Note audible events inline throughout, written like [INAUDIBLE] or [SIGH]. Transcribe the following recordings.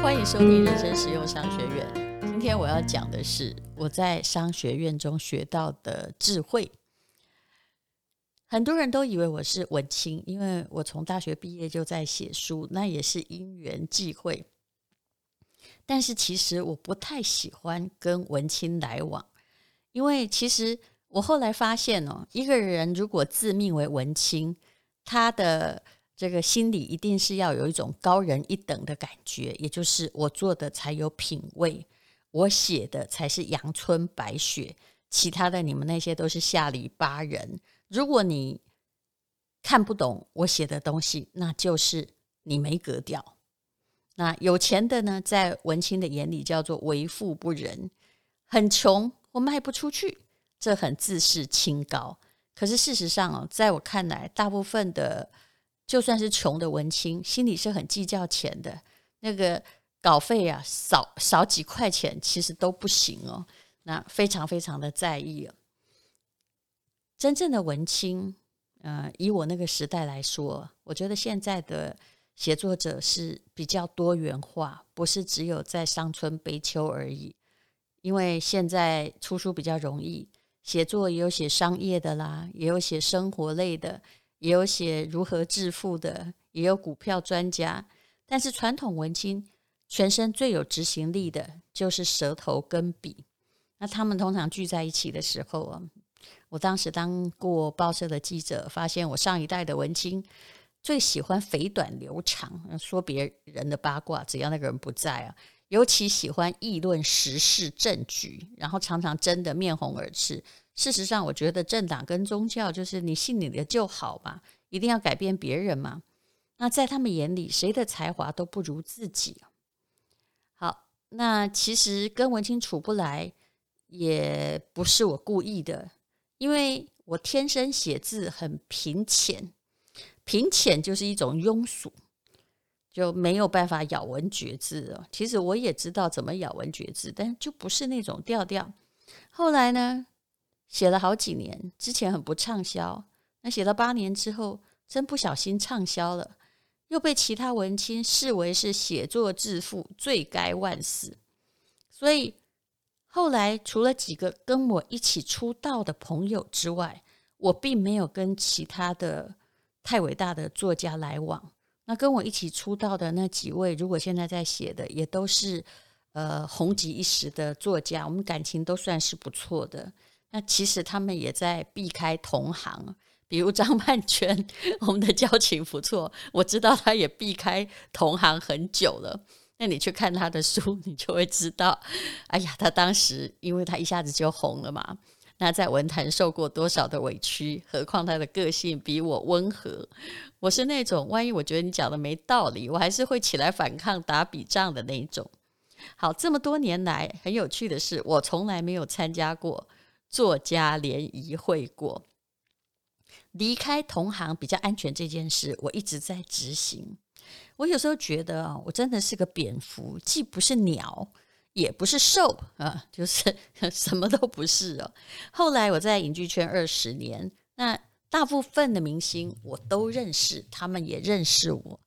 欢迎收听人生实用商学院。今天我要讲的是我在商学院中学到的智慧。很多人都以为我是文青，因为我从大学毕业就在写书，那也是因缘际会。但是其实我不太喜欢跟文青来往，因为其实我后来发现哦，一个人如果自命为文青，他的这个心里一定是要有一种高人一等的感觉，也就是我做的才有品味，我写的才是阳春白雪，其他的你们那些都是下里巴人。如果你看不懂我写的东西，那就是你没格调。那有钱的呢，在文青的眼里叫做为富不仁，很穷，我卖不出去，这很自视清高。可是事实上哦，在我看来，大部分的就算是穷的文青，心里是很计较钱的。那个稿费啊，少少几块钱，其实都不行哦。那非常非常的在意哦。真正的文青，呃，以我那个时代来说，我觉得现在的写作者是比较多元化，不是只有在伤春悲秋而已。因为现在出书比较容易，写作也有写商业的啦，也有写生活类的，也有写如何致富的，也有股票专家。但是传统文青全身最有执行力的就是舌头跟笔。那他们通常聚在一起的时候啊。我当时当过报社的记者，发现我上一代的文青最喜欢肥短流长，说别人的八卦，只要那个人不在啊，尤其喜欢议论时事政局，然后常常争得面红耳赤。事实上，我觉得政党跟宗教就是你信你的就好吧，一定要改变别人嘛。那在他们眼里，谁的才华都不如自己。好，那其实跟文青处不来，也不是我故意的。因为我天生写字很平浅，平浅就是一种庸俗，就没有办法咬文嚼字哦。其实我也知道怎么咬文嚼字，但就不是那种调调。后来呢，写了好几年，之前很不畅销，那写了八年之后，真不小心畅销了，又被其他文青视为是写作致富，罪该万死，所以。后来，除了几个跟我一起出道的朋友之外，我并没有跟其他的太伟大的作家来往。那跟我一起出道的那几位，如果现在在写的，也都是呃红极一时的作家，我们感情都算是不错的。那其实他们也在避开同行，比如张曼娟，[LAUGHS] 我们的交情不错，我知道他也避开同行很久了。那你去看他的书，你就会知道，哎呀，他当时因为他一下子就红了嘛，那在文坛受过多少的委屈，何况他的个性比我温和，我是那种万一我觉得你讲的没道理，我还是会起来反抗、打笔仗的那一种。好，这么多年来，很有趣的是，我从来没有参加过作家联谊会过，离开同行比较安全这件事，我一直在执行。我有时候觉得啊，我真的是个蝙蝠，既不是鸟，也不是瘦 [LAUGHS] 啊，就是 [LAUGHS] 什么都不是哦。后来我在影剧圈二十年，那大部分的明星我都认识，他们也认识我，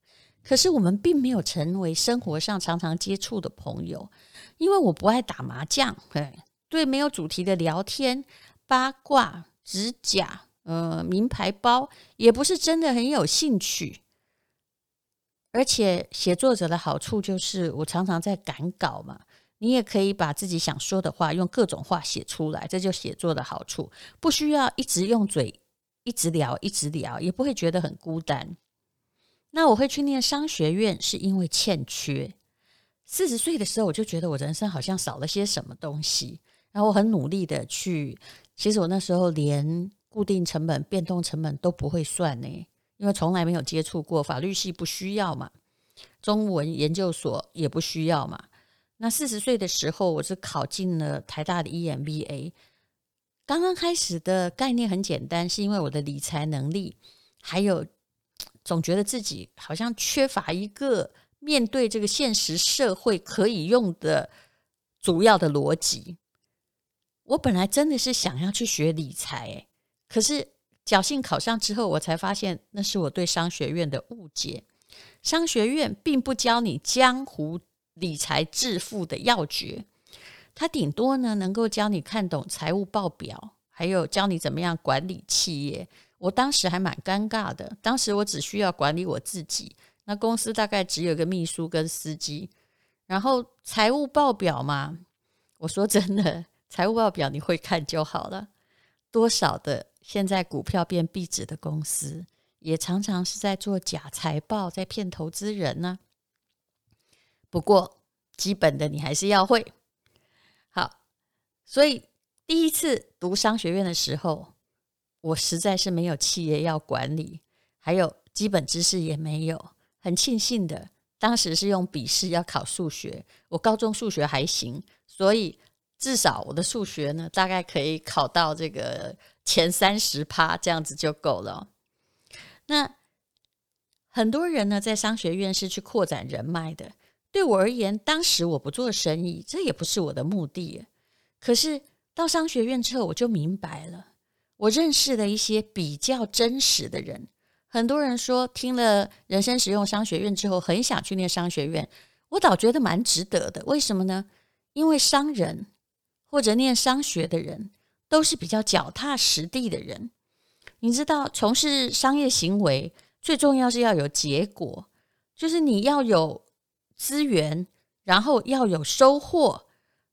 可是我们并没有成为生活上常常接触的朋友，因为我不爱打麻将，[LAUGHS] 对没有主题的聊天、八卦、指甲、呃，名牌包，也不是真的很有兴趣。而且写作者的好处就是，我常常在赶稿嘛，你也可以把自己想说的话用各种话写出来，这就写作的好处，不需要一直用嘴一直聊一直聊，也不会觉得很孤单。那我会去念商学院，是因为欠缺。四十岁的时候，我就觉得我人生好像少了些什么东西，然后我很努力的去，其实我那时候连固定成本、变动成本都不会算呢。因为从来没有接触过，法律系不需要嘛，中文研究所也不需要嘛。那四十岁的时候，我是考进了台大的 EMBA。刚刚开始的概念很简单，是因为我的理财能力，还有总觉得自己好像缺乏一个面对这个现实社会可以用的主要的逻辑。我本来真的是想要去学理财，可是。侥幸考上之后，我才发现那是我对商学院的误解。商学院并不教你江湖理财致富的要诀。他顶多呢，能够教你看懂财务报表，还有教你怎么样管理企业。我当时还蛮尴尬的，当时我只需要管理我自己，那公司大概只有个秘书跟司机，然后财务报表嘛，我说真的，财务报表你会看就好了。多少的现在股票变壁纸的公司，也常常是在做假财报，在骗投资人呢。不过基本的你还是要会。好，所以第一次读商学院的时候，我实在是没有企业要管理，还有基本知识也没有。很庆幸的，当时是用笔试要考数学，我高中数学还行，所以至少我的数学呢，大概可以考到这个前三十趴，这样子就够了。那很多人呢，在商学院是去扩展人脉的。对我而言，当时我不做生意，这也不是我的目的。可是到商学院之后，我就明白了，我认识了一些比较真实的人。很多人说听了人生实用商学院之后，很想去念商学院，我倒觉得蛮值得的。为什么呢？因为商人或者念商学的人，都是比较脚踏实地的人。你知道，从事商业行为最重要是要有结果，就是你要有。资源，然后要有收获，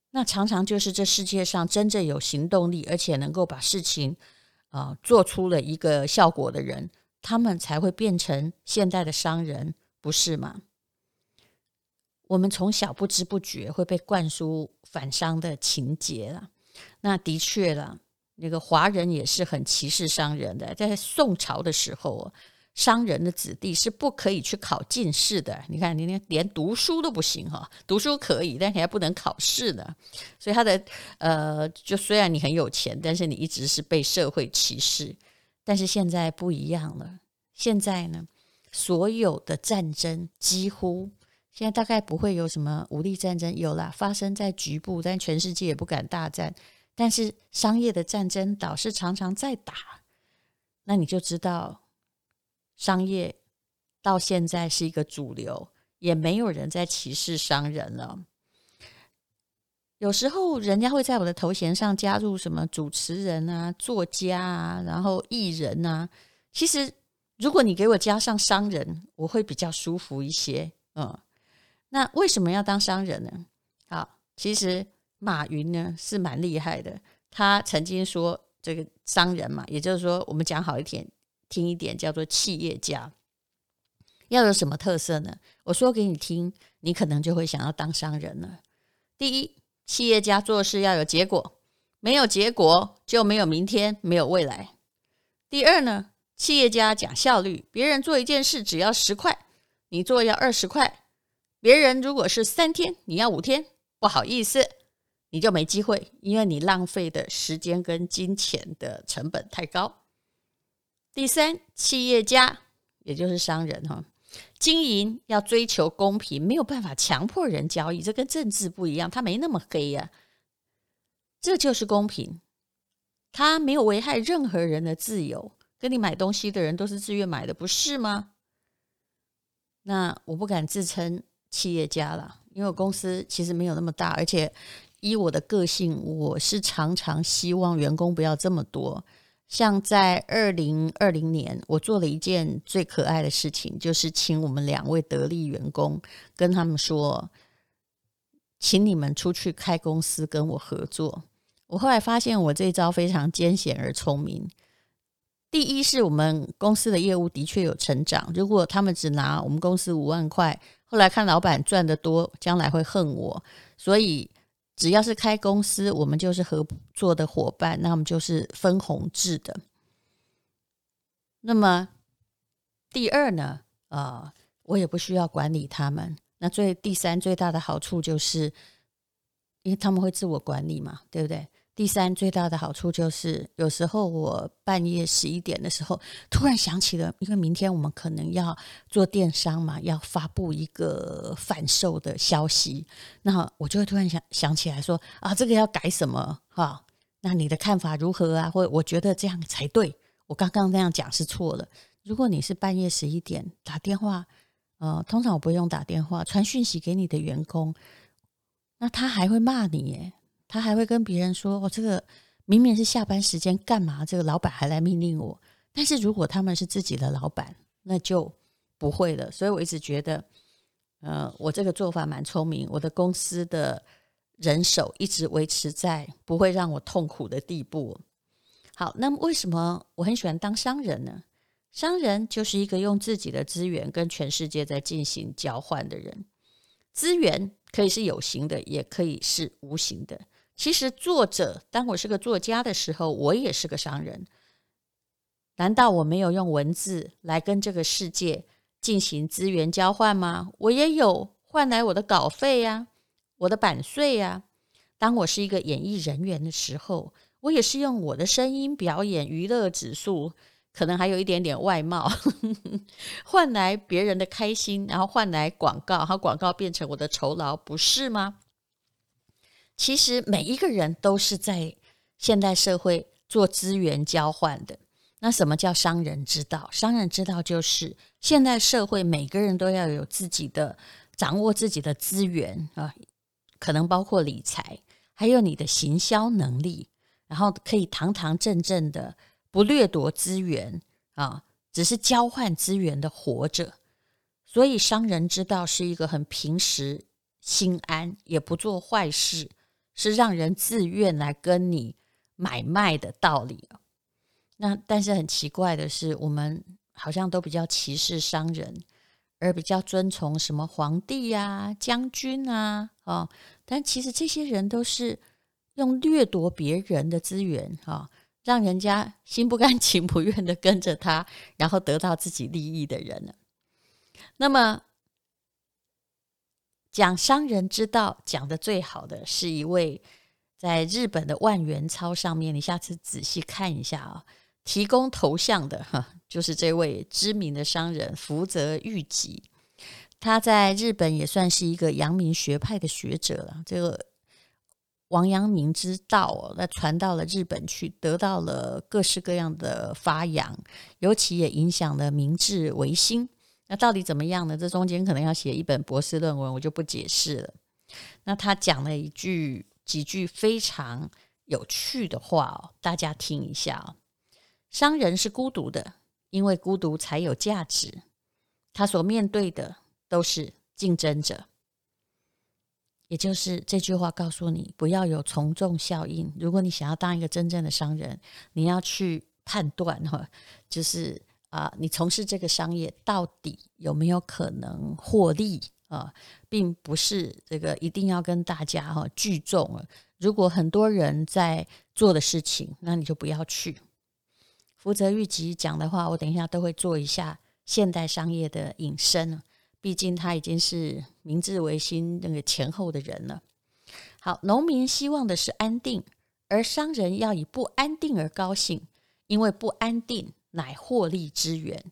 那常常就是这世界上真正有行动力，而且能够把事情啊、做出了一个效果的人，他们才会变成现代的商人，不是吗？我们从小不知不觉会被灌输反商的情节了。那的确了，那个华人也是很歧视商人的，在宋朝的时候。商人的子弟是不可以去考进士的。你看，你连连读书都不行哈，读书可以，但你还不能考试呢。所以他的呃，就虽然你很有钱，但是你一直是被社会歧视。但是现在不一样了，现在呢，所有的战争几乎现在大概不会有什么武力战争，有啦，发生在局部，但全世界也不敢大战。但是商业的战争倒是常常在打，那你就知道。商业到现在是一个主流，也没有人在歧视商人了。有时候人家会在我的头衔上加入什么主持人啊、作家啊，然后艺人啊。其实如果你给我加上商人，我会比较舒服一些。嗯，那为什么要当商人呢？好，其实马云呢是蛮厉害的，他曾经说这个商人嘛，也就是说我们讲好一点。听一点，叫做企业家要有什么特色呢？我说给你听，你可能就会想要当商人了。第一，企业家做事要有结果，没有结果就没有明天，没有未来。第二呢，企业家讲效率，别人做一件事只要十块，你做要二十块。别人如果是三天，你要五天，不好意思，你就没机会，因为你浪费的时间跟金钱的成本太高。第三，企业家。也就是商人哈，经营要追求公平，没有办法强迫人交易，这跟政治不一样，他没那么黑呀，这就是公平，他没有危害任何人的自由，跟你买东西的人都是自愿买的，不是吗？那我不敢自称企业家了，因为我公司其实没有那么大，而且依我的个性，我是常常希望员工不要这么多。像在二零二零年，我做了一件最可爱的事情，就是请我们两位得力员工跟他们说，请你们出去开公司跟我合作。我后来发现我这招非常艰险而聪明。第一是我们公司的业务的确有成长，如果他们只拿我们公司五万块，后来看老板赚得多，将来会恨我，所以。只要是开公司，我们就是合作的伙伴，那我们就是分红制的。那么第二呢，呃，我也不需要管理他们。那最第三最大的好处就是，因为他们会自我管理嘛，对不对？第三最大的好处就是，有时候我半夜十一点的时候，突然想起了，因为明天我们可能要做电商嘛，要发布一个贩售的消息，那我就会突然想想起来说啊，这个要改什么哈？那你的看法如何啊？或我觉得这样才对，我刚刚那样讲是错了。如果你是半夜十一点打电话呃，通常我不用打电话传讯息给你的员工，那他还会骂你耶，他还会跟别人说：“我、哦、这个明明是下班时间，干嘛这个老板还来命令我？”但是如果他们是自己的老板，那就不会了。所以我一直觉得，呃，我这个做法蛮聪明，我的公司的人手一直维持在不会让我痛苦的地步。好，那么为什么我很喜欢当商人呢？商人就是一个用自己的资源跟全世界在进行交换的人。资源可以是有形的，也可以是无形的。其实，作者，当我是个作家的时候，我也是个商人。难道我没有用文字来跟这个世界进行资源交换吗？我也有换来我的稿费呀，我的版税呀。当我是一个演艺人员的时候，我也是用我的声音表演、娱乐指数。可能还有一点点外貌，[LAUGHS] 换来别人的开心，然后换来广告，然后广告变成我的酬劳，不是吗？其实每一个人都是在现代社会做资源交换的。那什么叫商人之道？商人之道就是现代社会每个人都要有自己的掌握自己的资源啊，可能包括理财，还有你的行销能力，然后可以堂堂正正的。不掠夺资源啊，只是交换资源的活着。所以商人之道是一个很平时心安，也不做坏事，是让人自愿来跟你买卖的道理。那但是很奇怪的是，我们好像都比较歧视商人，而比较尊崇什么皇帝啊、将军啊啊。但其实这些人都是用掠夺别人的资源啊。让人家心不甘情不愿的跟着他，然后得到自己利益的人。那么，讲商人之道讲的最好的是一位在日本的万元钞上面，你下次仔细看一下啊，提供头像的 [LAUGHS] 哈，就是这位知名的商人福泽谕吉。他在日本也算是一个阳明学派的学者了。这个。王阳明之道，那传到了日本去，得到了各式各样的发扬，尤其也影响了明治维新。那到底怎么样呢？这中间可能要写一本博士论文，我就不解释了。那他讲了一句几句非常有趣的话哦，大家听一下哦。商人是孤独的，因为孤独才有价值。他所面对的都是竞争者。也就是这句话告诉你，不要有从众效应。如果你想要当一个真正的商人，你要去判断哈，就是啊，你从事这个商业到底有没有可能获利啊，并不是这个一定要跟大家哈聚众。如果很多人在做的事情，那你就不要去。福泽諭吉讲的话，我等一下都会做一下现代商业的引申。毕竟他已经是明治维新那个前后的人了。好，农民希望的是安定，而商人要以不安定而高兴，因为不安定乃获利之源。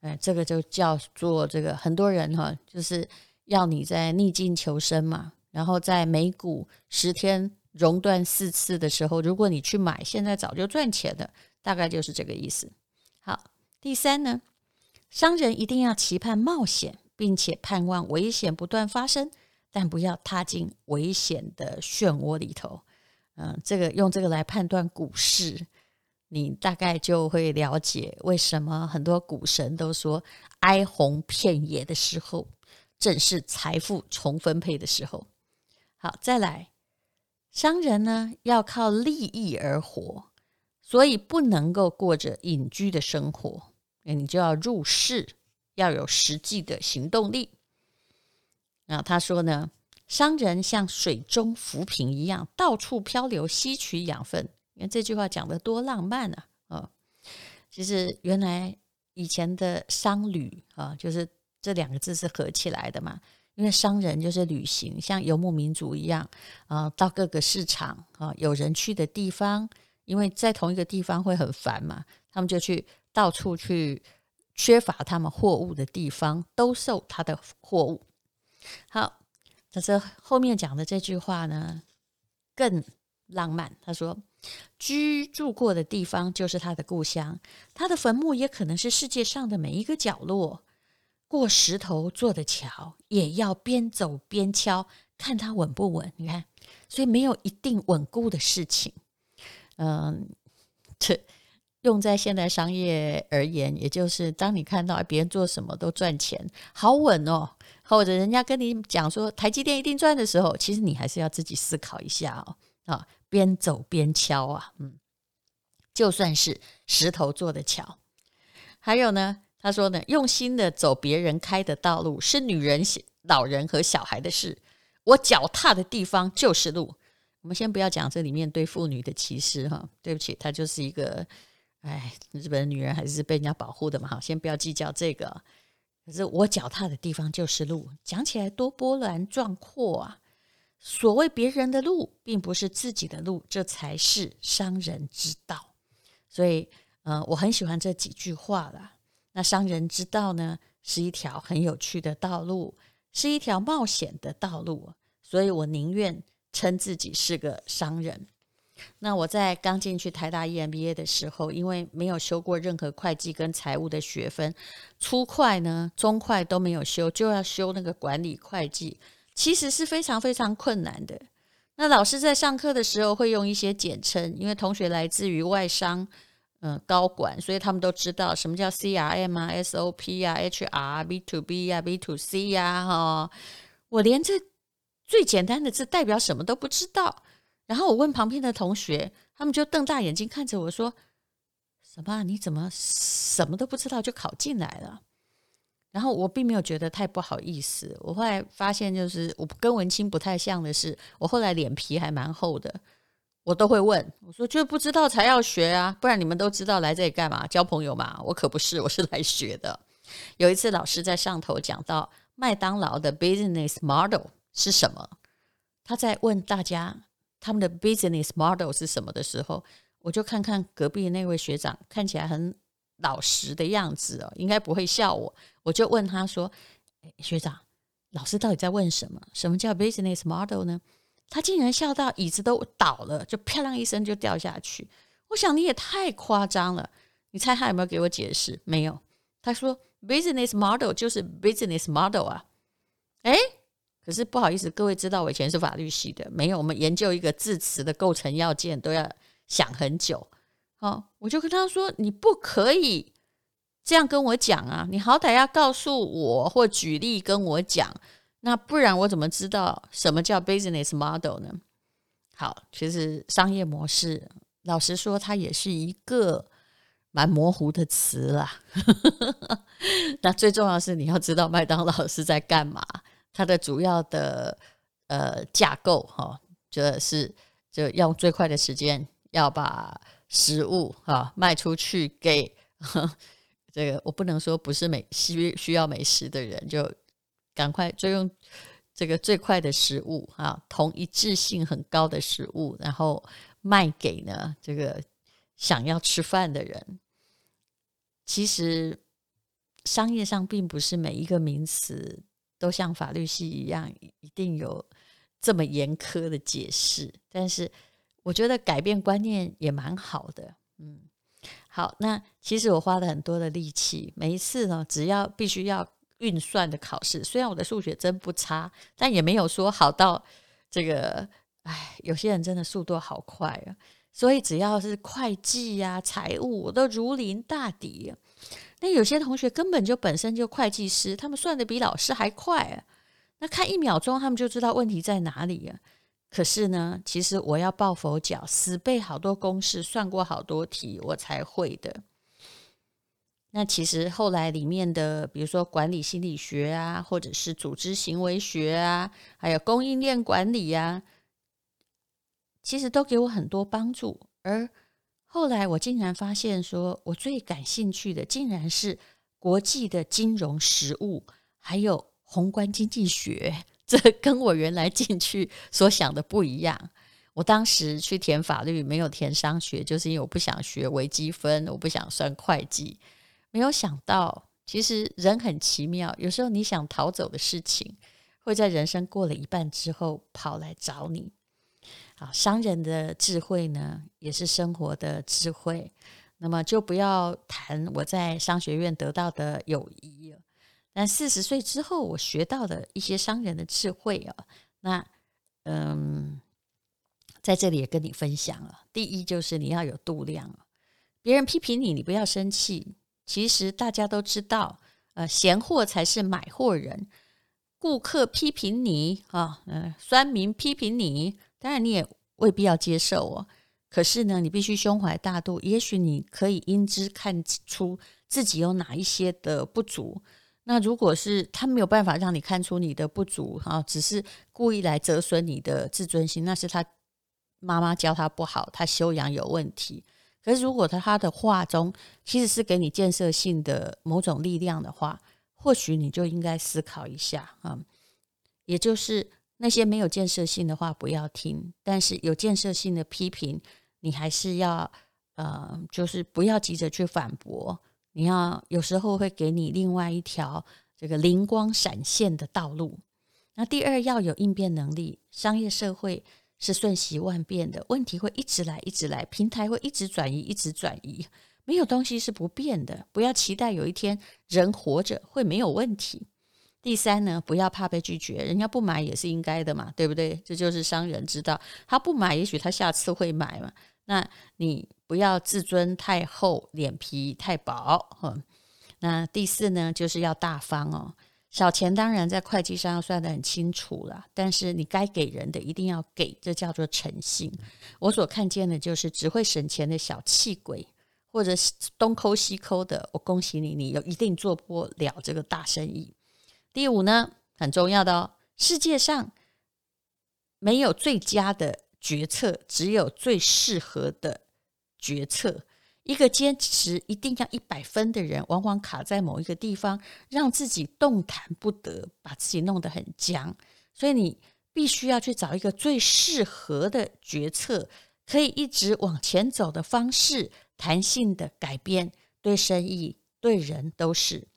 哎，这个就叫做这个很多人哈，就是要你在逆境求生嘛。然后在美股十天熔断四次的时候，如果你去买，现在早就赚钱了，大概就是这个意思。好，第三呢，商人一定要期盼冒险。并且盼望危险不断发生，但不要踏进危险的漩涡里头。嗯，这个用这个来判断股市，你大概就会了解为什么很多股神都说哀鸿遍野的时候，正是财富重分配的时候。好，再来，商人呢要靠利益而活，所以不能够过着隐居的生活，那你就要入世。要有实际的行动力。啊，他说呢，商人像水中浮萍一样，到处漂流，吸取养分。你看这句话讲的多浪漫啊！啊，其实原来以前的商旅啊，就是这两个字是合起来的嘛。因为商人就是旅行，像游牧民族一样啊，到各个市场啊，有人去的地方，因为在同一个地方会很烦嘛，他们就去到处去。缺乏他们货物的地方，兜售他的货物。好，但是后面讲的这句话呢，更浪漫。他说：“居住过的地方就是他的故乡，他的坟墓也可能是世界上的每一个角落。过石头做的桥，也要边走边敲，看它稳不稳。你看，所以没有一定稳固的事情。嗯，这用在现代商业而言，也就是当你看到别人做什么都赚钱，好稳哦，或者人家跟你讲说台积电一定赚的时候，其实你还是要自己思考一下哦。啊，边走边敲啊，嗯，就算是石头做的桥。还有呢，他说呢，用心的走别人开的道路是女人、老人和小孩的事，我脚踏的地方就是路。我们先不要讲这里面对妇女的歧视哈，对不起，她就是一个，哎，日本女人还是被人家保护的嘛，哈，先不要计较这个。可是我脚踏的地方就是路，讲起来多波澜壮阔啊！所谓别人的路，并不是自己的路，这才是商人之道。所以。嗯，我很喜欢这几句话啦。那商人之道呢，是一条很有趣的道路，是一条冒险的道路，所以我宁愿称自己是个商人。那我在刚进去台大 EMBA 的时候，因为没有修过任何会计跟财务的学分，初会呢、中会都没有修，就要修那个管理会计，其实是非常非常困难的。那老师在上课的时候会用一些简称，因为同学来自于外商。嗯，高管，所以他们都知道什么叫 CRM 啊、SOP 啊、HR、B to B 啊、B to C 呀，哈，我连这最简单的字代表什么都不知道。然后我问旁边的同学，他们就瞪大眼睛看着我说：“什么？你怎么什么都不知道就考进来了？”然后我并没有觉得太不好意思。我后来发现，就是我跟文青不太像的是，我后来脸皮还蛮厚的。我都会问，我说就不知道才要学啊，不然你们都知道来这里干嘛？交朋友嘛？我可不是，我是来学的。有一次老师在上头讲到麦当劳的 business model 是什么，他在问大家他们的 business model 是什么的时候，我就看看隔壁那位学长看起来很老实的样子哦，应该不会笑我，我就问他说：“，学长，老师到底在问什么？什么叫 business model 呢？”他竟然笑到椅子都倒了，就啪啷一声就掉下去。我想你也太夸张了。你猜他有没有给我解释？没有。他说：“business model 就是 business model 啊。”诶，可是不好意思，各位知道我以前是法律系的，没有。我们研究一个字词的构成要件都要想很久。好，我就跟他说：“你不可以这样跟我讲啊！你好歹要告诉我或举例跟我讲。”那不然我怎么知道什么叫 business model 呢？好，其实商业模式，老实说，它也是一个蛮模糊的词啦。[LAUGHS] 那最重要是你要知道麦当劳是在干嘛，它的主要的呃架构哈，就是就用最快的时间要把食物哈卖出去给这个，我不能说不是美需需要美食的人就。赶快就用这个最快的食物啊，同一致性很高的食物，然后卖给呢这个想要吃饭的人。其实商业上并不是每一个名词都像法律系一样一定有这么严苛的解释，但是我觉得改变观念也蛮好的。嗯，好，那其实我花了很多的力气，每一次呢，只要必须要。运算的考试，虽然我的数学真不差，但也没有说好到这个。哎，有些人真的速度好快啊！所以只要是会计呀、啊、财务，我都如临大敌。那有些同学根本就本身就会计师，他们算得比老师还快啊！那看一秒钟，他们就知道问题在哪里啊。可是呢，其实我要抱佛脚，死背好多公式，算过好多题，我才会的。那其实后来里面的，比如说管理心理学啊，或者是组织行为学啊，还有供应链管理啊，其实都给我很多帮助。而后来我竟然发现，说我最感兴趣的，竟然是国际的金融实务，还有宏观经济学。这 [LAUGHS] 跟我原来进去所想的不一样。我当时去填法律，没有填商学，就是因为我不想学微积分，我不想算会计。没有想到，其实人很奇妙。有时候你想逃走的事情，会在人生过了一半之后跑来找你。好，商人的智慧呢，也是生活的智慧。那么就不要谈我在商学院得到的友谊了。但四十岁之后，我学到的一些商人的智慧啊，那嗯，在这里也跟你分享了。第一就是你要有度量，别人批评你，你不要生气。其实大家都知道，呃，闲货才是买货人。顾客批评你啊，嗯、呃，酸民批评你，当然你也未必要接受哦。可是呢，你必须胸怀大度，也许你可以因之看出自己有哪一些的不足。那如果是他没有办法让你看出你的不足，哈，只是故意来折损你的自尊心，那是他妈妈教他不好，他修养有问题。可是如果他他的话中其实是给你建设性的某种力量的话，或许你就应该思考一下啊。也就是那些没有建设性的话不要听，但是有建设性的批评，你还是要呃，就是不要急着去反驳。你要有时候会给你另外一条这个灵光闪现的道路。那第二要有应变能力。商业社会是瞬息万变的，问题会一直来，一直来，平台会一直转移，一直转移，没有东西是不变的。不要期待有一天人活着会没有问题。第三呢，不要怕被拒绝，人家不买也是应该的嘛，对不对？这就是商人之道，他不买，也许他下次会买嘛。那你。不要自尊太厚，脸皮太薄。嗯，那第四呢，就是要大方哦。小钱当然在会计上要算得很清楚了，但是你该给人的一定要给，这叫做诚信。我所看见的就是只会省钱的小气鬼，或者是东抠西抠的。我恭喜你，你有一定做不了这个大生意。第五呢，很重要的哦，世界上没有最佳的决策，只有最适合的。决策，一个坚持一定要一百分的人，往往卡在某一个地方，让自己动弹不得，把自己弄得很僵。所以你必须要去找一个最适合的决策，可以一直往前走的方式，弹性的改变，对生意、对人都是。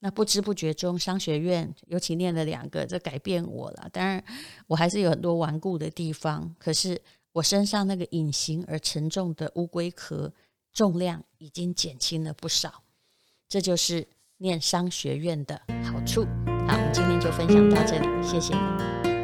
那不知不觉中，商学院尤其念了两个，这改变我了。当然，我还是有很多顽固的地方，可是。我身上那个隐形而沉重的乌龟壳，重量已经减轻了不少。这就是念商学院的好处。好，我们今天就分享到这里，谢谢你。